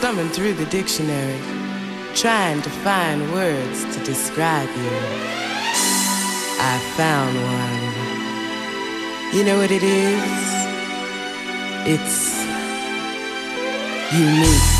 thumbing through the dictionary, trying to find words to describe you. I found one. You know what it is? It's unique.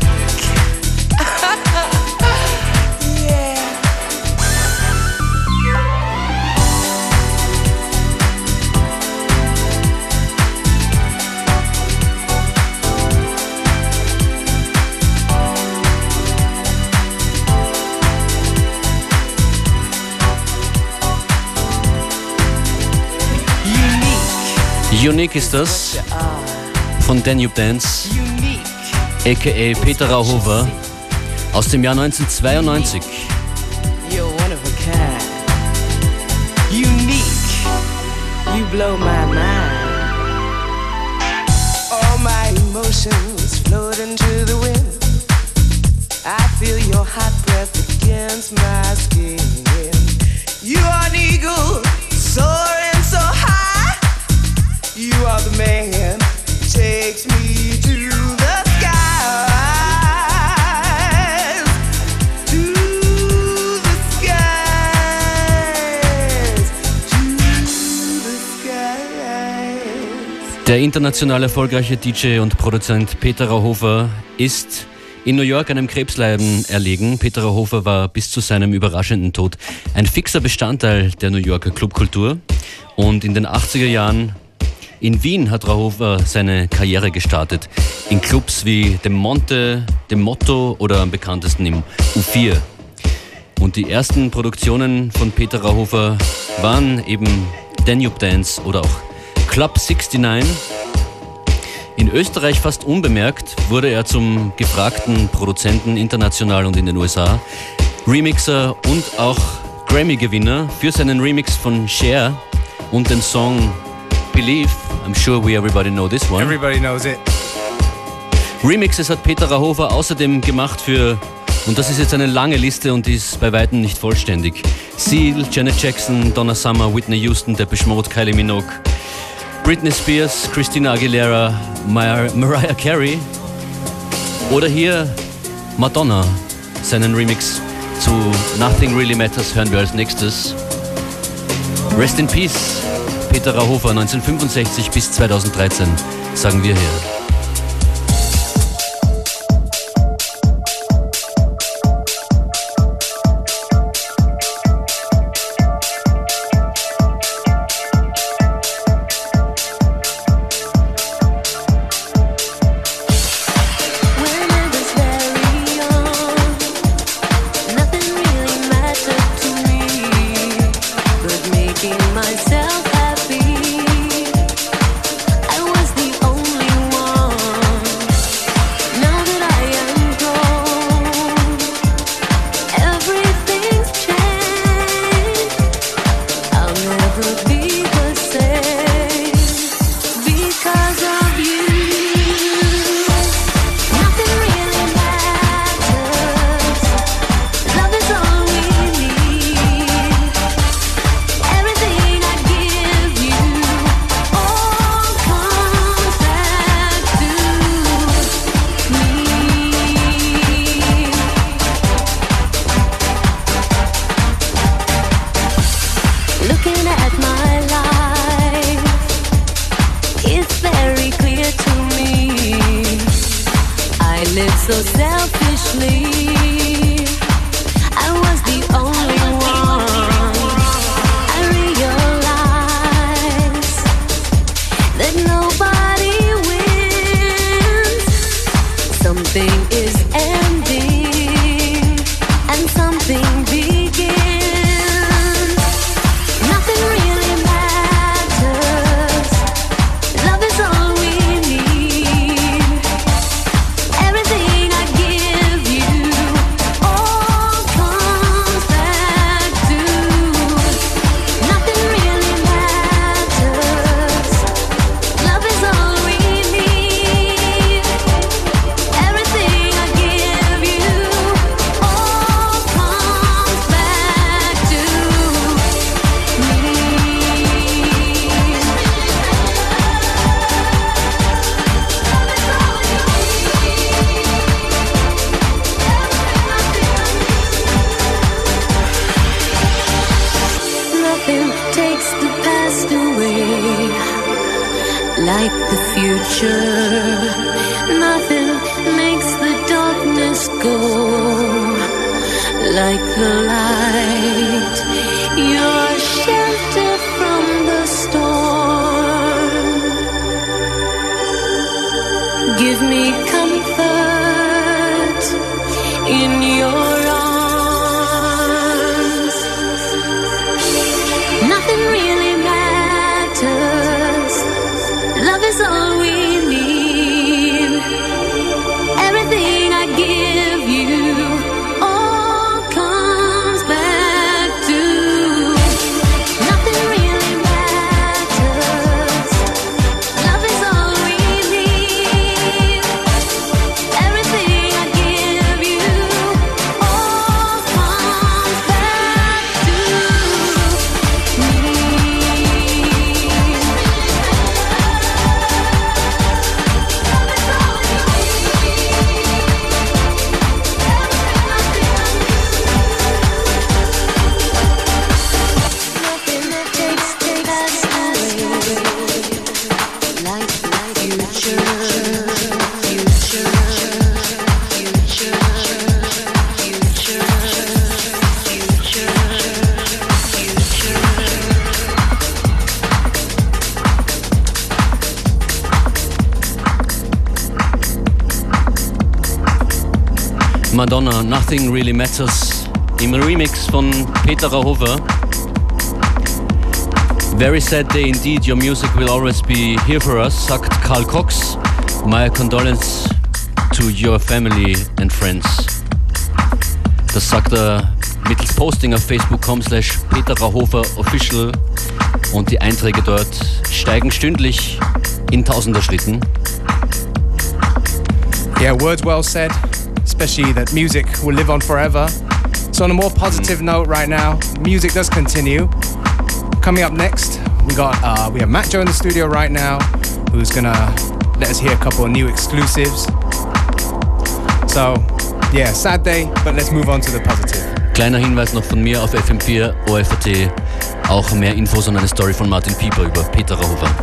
ist das von Danube Dance, aka Peter Rauhofer aus dem Jahr 1992. you blow my mind. All my emotions float into the wind. I feel your hot breath against my skin. Der international erfolgreiche DJ und Produzent Peter Rauhofer ist in New York einem Krebsleiden erlegen. Peter Rauhofer war bis zu seinem überraschenden Tod ein fixer Bestandteil der New Yorker Clubkultur. Und in den 80er Jahren in Wien hat Rahofer seine Karriere gestartet. In Clubs wie dem Monte, dem Motto oder am bekanntesten im U4. Und die ersten Produktionen von Peter Rahofer waren eben Danube Dance oder auch Club 69. In Österreich fast unbemerkt wurde er zum gefragten Produzenten international und in den USA, Remixer und auch Grammy-Gewinner für seinen Remix von Cher und dem Song Believe. I'm sure we everybody know this one. Everybody knows it. Remixes hat Peter Rahofer außerdem gemacht für, und das ist jetzt eine lange Liste und die ist bei weitem nicht vollständig, Seal, Janet Jackson, Donna Summer, Whitney Houston, Depeche Mode, Kylie Minogue, Britney Spears, Christina Aguilera, Mar Mariah Carey oder hier Madonna, seinen Remix zu Nothing Really Matters hören wir als nächstes. Rest in Peace, Peter Rahofer 1965 bis 2013, sagen wir hier. Give me comfort in your Madonna, Nothing Really Matters im Remix von Peter Rauhofer. Very sad day indeed. Your music will always be here for us, sagt Carl Cox. My condolence to your family and friends. Das sagt er mittels Posting auf facebook.com slash Peter Rauhofer official und die Einträge dort steigen stündlich in tausender Schritten. Yeah, words well said, especially that music will live on forever. So on a more positive note right now, music does continue. Coming up next, we got uh, we have Matt Joe in the studio right now, who's gonna let us hear a couple of new exclusives. So, yeah, sad day, but let's move on to the positive. Kleiner Hinweis noch von mir auf FM4 ORF.at, auch mehr Infos und eine Story von Martin Pieper über Peter Rauhofer.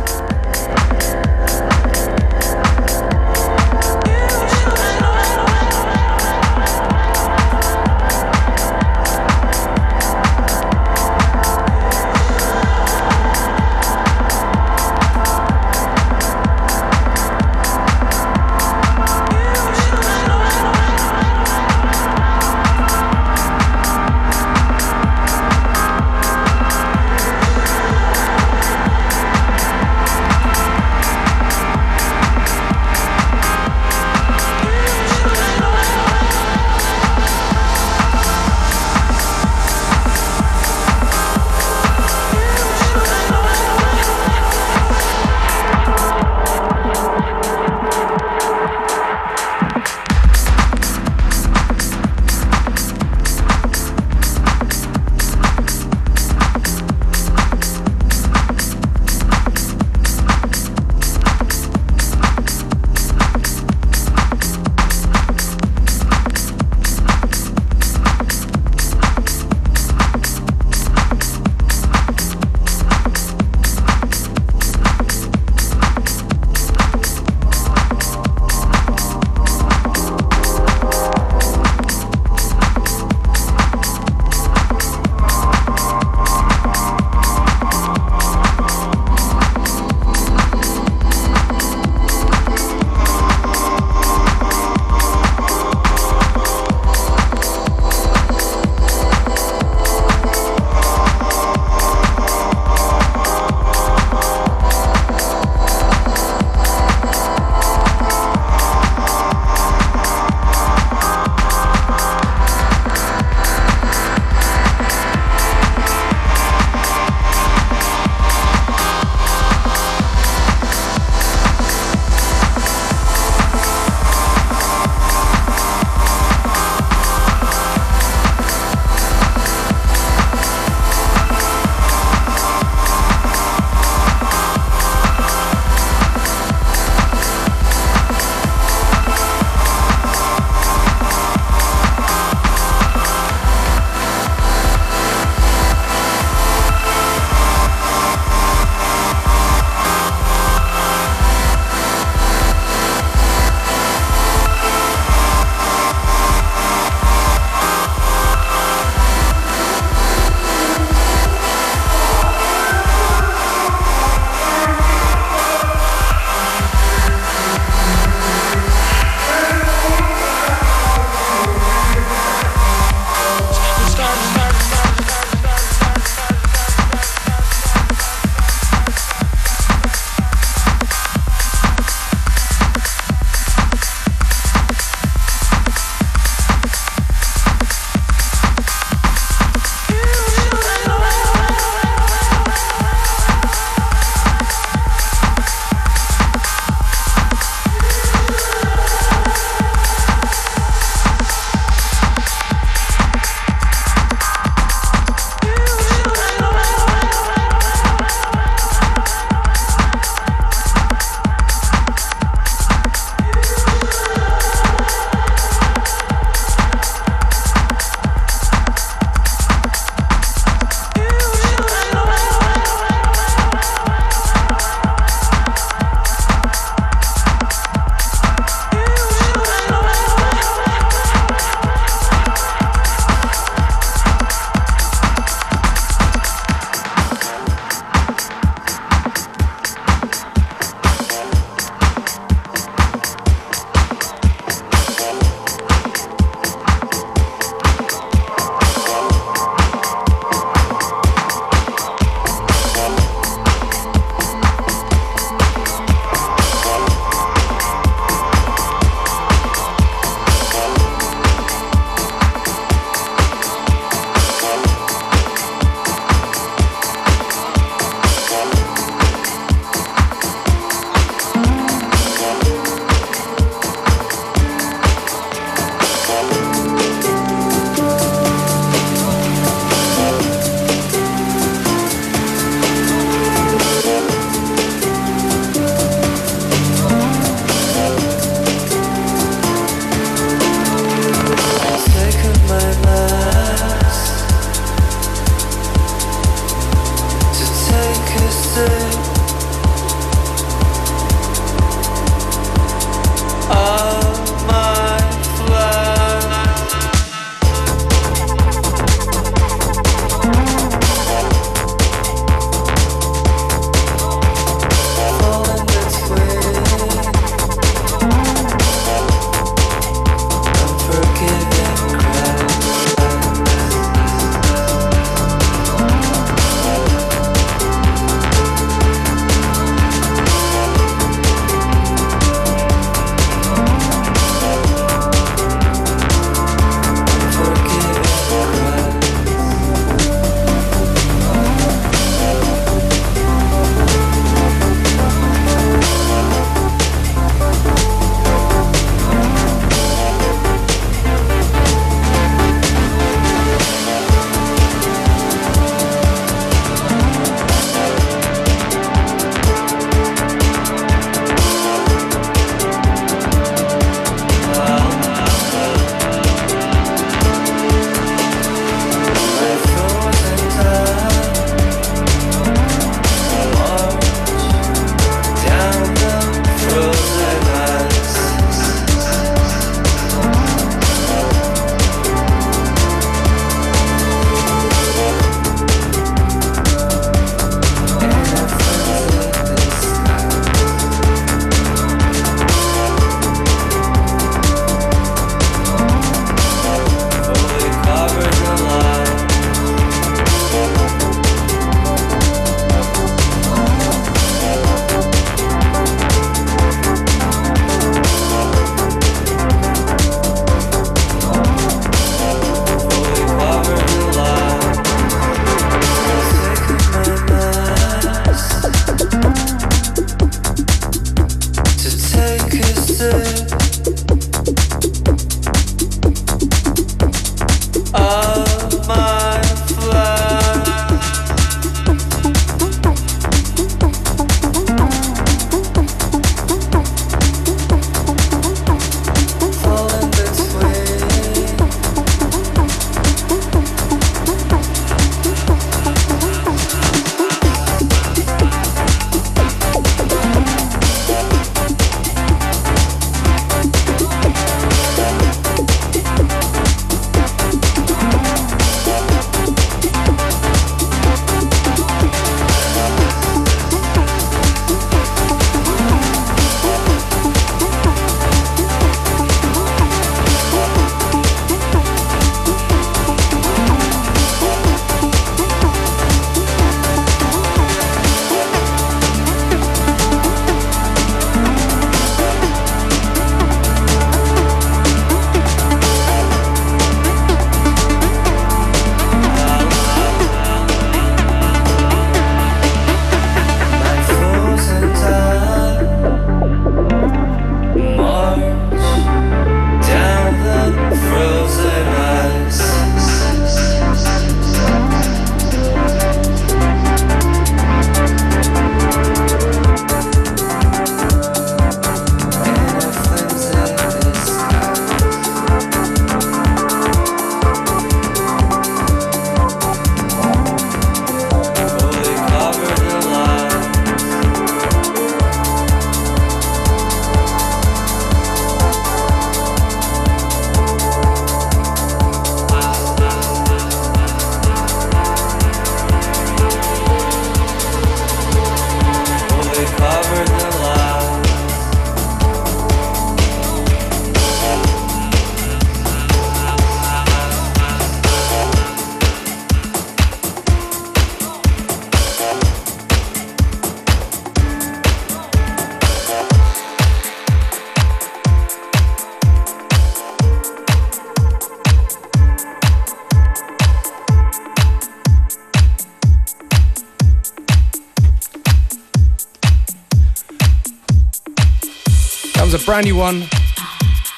Brand new one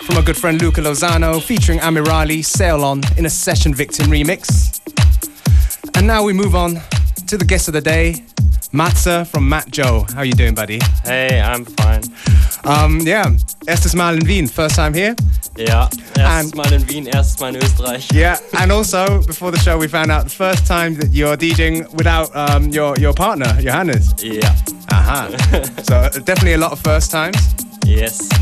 from a good friend Luca Lozano featuring Amirali, Sail On in a Session Victim remix. And now we move on to the guest of the day, Matze from Matt Joe. How are you doing, buddy? Hey, I'm fine. Um, yeah, erstes Mal in Wien, first time here. Yeah, erstes Mal in Wien, erstes Mal in Österreich. Yeah, and also before the show, we found out the first time that you're DJing without um, your your partner, Johannes. Yeah. Aha. so uh, definitely a lot of first times. Yes.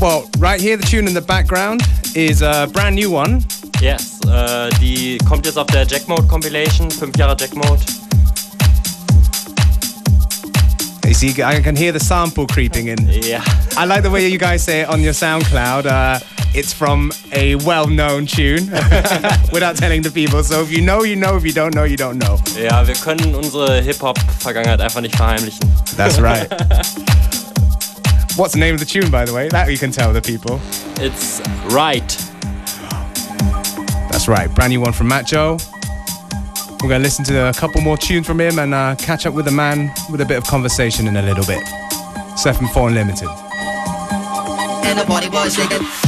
Well, right here, the tune in the background is a brand new one. Yes, äh, die kommt jetzt auf der Jack Mode Compilation, 5 Jahre Jack Mode. You see, I can hear the sample creeping in. Yeah. I like the way you guys say it on your SoundCloud. Uh, it's from a well-known tune without telling the people. So if you know, you know. If you don't know, you don't know. Ja, wir können unsere Hip-Hop-Vergangenheit einfach nicht verheimlichen. That's right. What's the name of the tune, by the way? That you can tell the people. It's right. That's right. Brand new one from Matt Joe. We're going to listen to a couple more tunes from him and uh, catch up with the man with a bit of conversation in a little bit. Seven Four Unlimited. And the party boys shaking.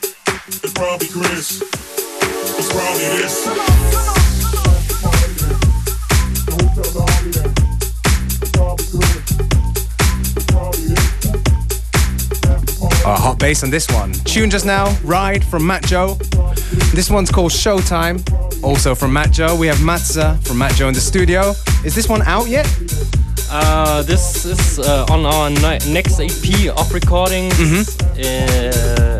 It's probably Chris. It's probably this. After. A hot bass on this one. Tune just now, Ride from Matt Joe. This one's called Showtime. Also from Matt Joe, we have Matze from Matt Joe in the studio. Is this one out yet? Uh, this is uh, on our ni- next EP of recordings. Äh,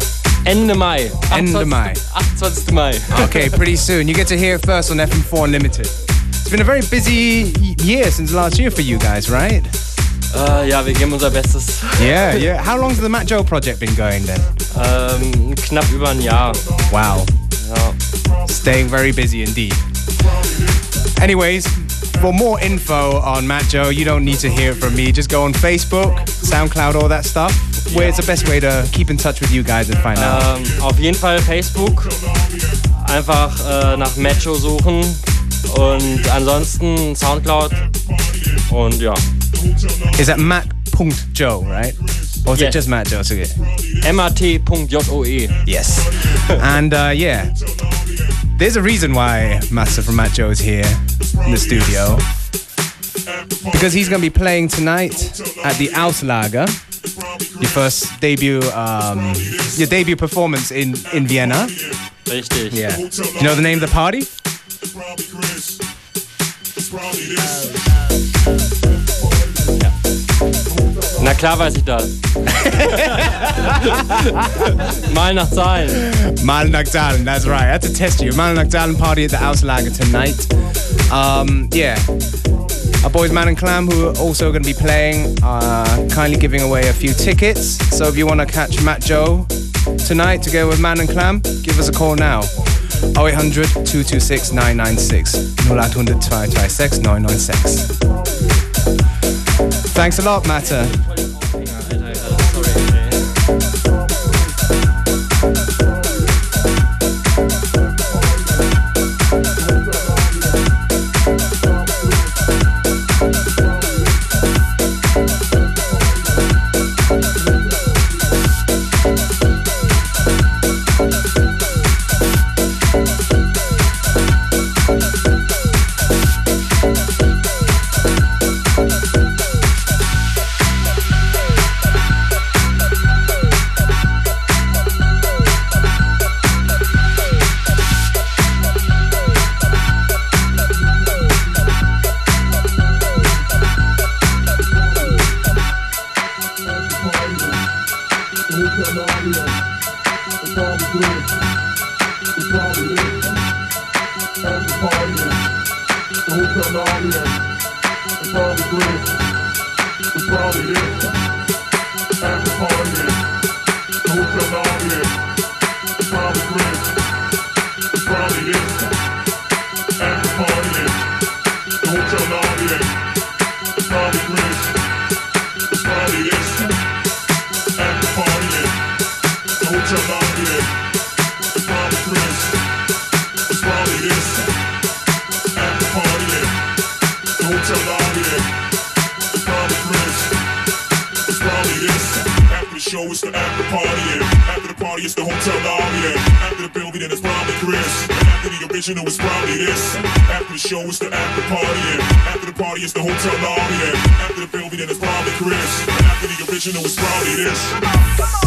Ende Mai. Ende 28. Mai. 28. Mai. Okay, pretty soon. You get to hear it first on FM4 Unlimited. It's been a very busy year since last year for you guys, right? Äh, ja, wir geben unser Bestes. Yeah, yeah. How long's the Matt Joe project been going then? Ähm, knapp über ein Jahr. Wow. Ja. Staying very busy indeed. Anyways, for more info on Matt Joe, you don't need to hear it from me. Just go on Facebook, SoundCloud, all that stuff. Where's the best way to keep in touch with you guys and find out? Ähm, auf jeden Fall Facebook. Einfach äh, nach Macho suchen. Und ansonsten Soundcloud. Und ja. Is that Matt.Joe, right? Or is it just Matt Joe? It's okay. mat.joe. Yes. and uh, yeah, there's a reason why Master from Matt Joe is here in the studio. Because he's going to be playing tonight at the Auslager, your first debut, um, your debut performance in, in Vienna. Richtig. Yeah. You know the name of the party? It's probably Chris. It's probably this. Na klar weiß ich das. Mal nach Zahlen. Mal Nagdalen, that's right. I had to test you. Mal Nagdalen party at the Auslager tonight. Um, yeah. Our boys Man and Clam, who are also going to be playing, are kindly giving away a few tickets. So if you want to catch Matt Joe tonight together with Man and Clam, give us a call now. 0800 226 996. 0800 226 996. Thanks a lot, Matter. Show show, it's the after party, yeah. After the party, it's the hotel lobby, yeah. After the building, then it's probably Chris. And after the original, it's probably this. After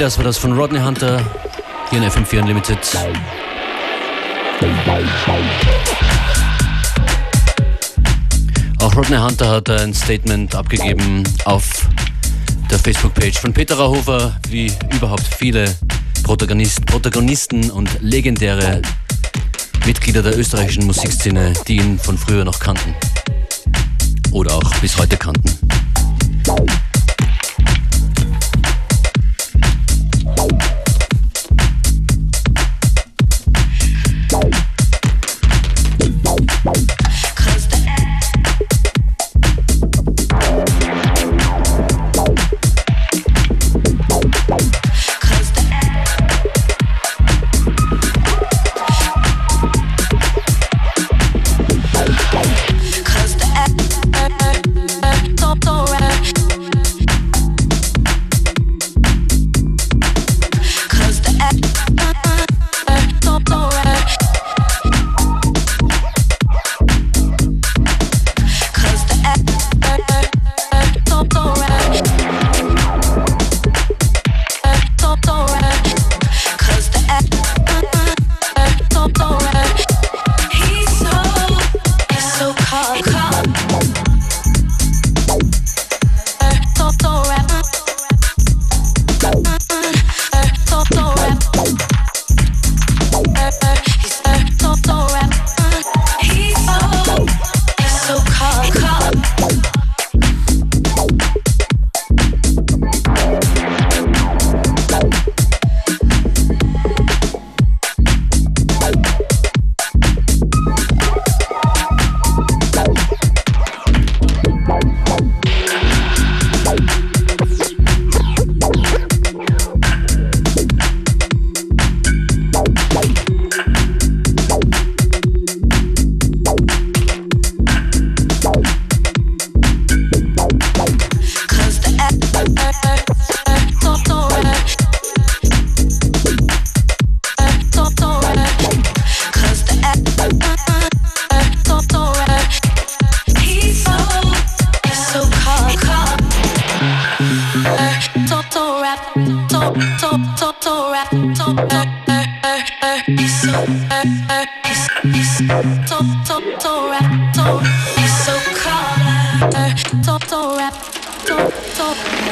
das war das von Rodney Hunter hier in FM4 Unlimited. Auch Rodney Hunter hat ein Statement abgegeben auf der Facebook-Page von Peter Rahofer, wie überhaupt viele Protagonist, Protagonisten und legendäre Mitglieder der österreichischen Musikszene, die ihn von früher noch kannten. Oder auch bis heute kannten. Style of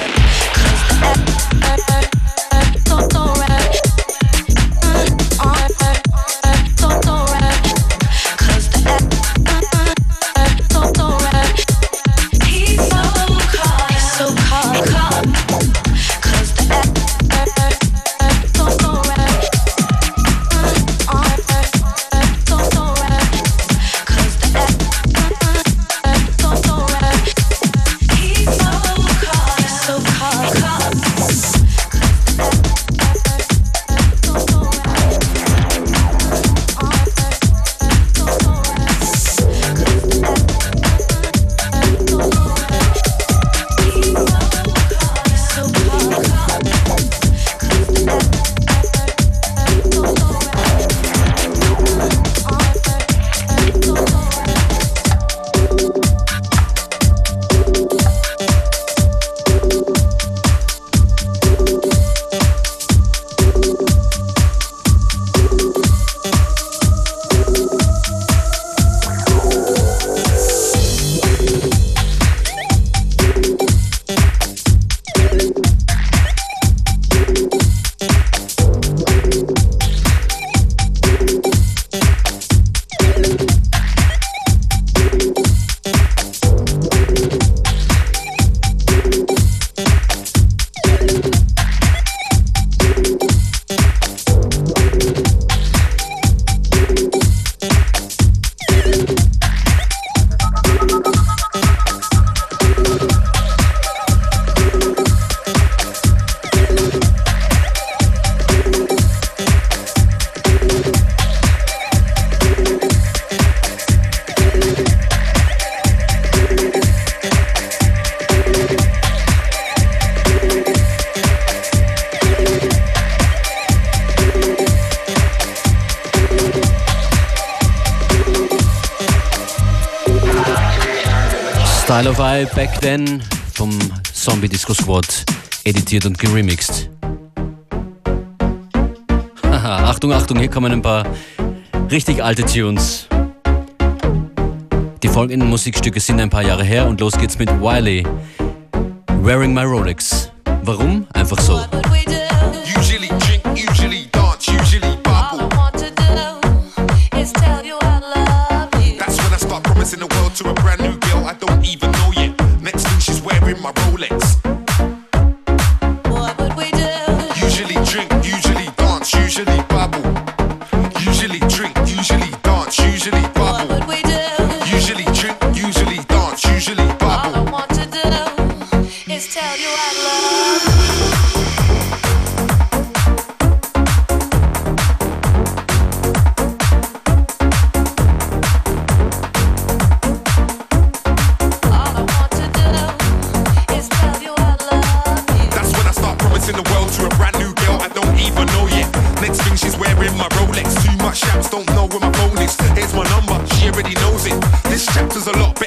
Weil Back Then vom Zombie Disco Squad editiert und geremixed. Haha, Achtung, Achtung, hier kommen ein paar richtig alte Tunes. Die folgenden Musikstücke sind ein paar Jahre her und los geht's mit Wiley. Wearing my Rolex. Warum? Einfach so. already knows it. This chapter's a lot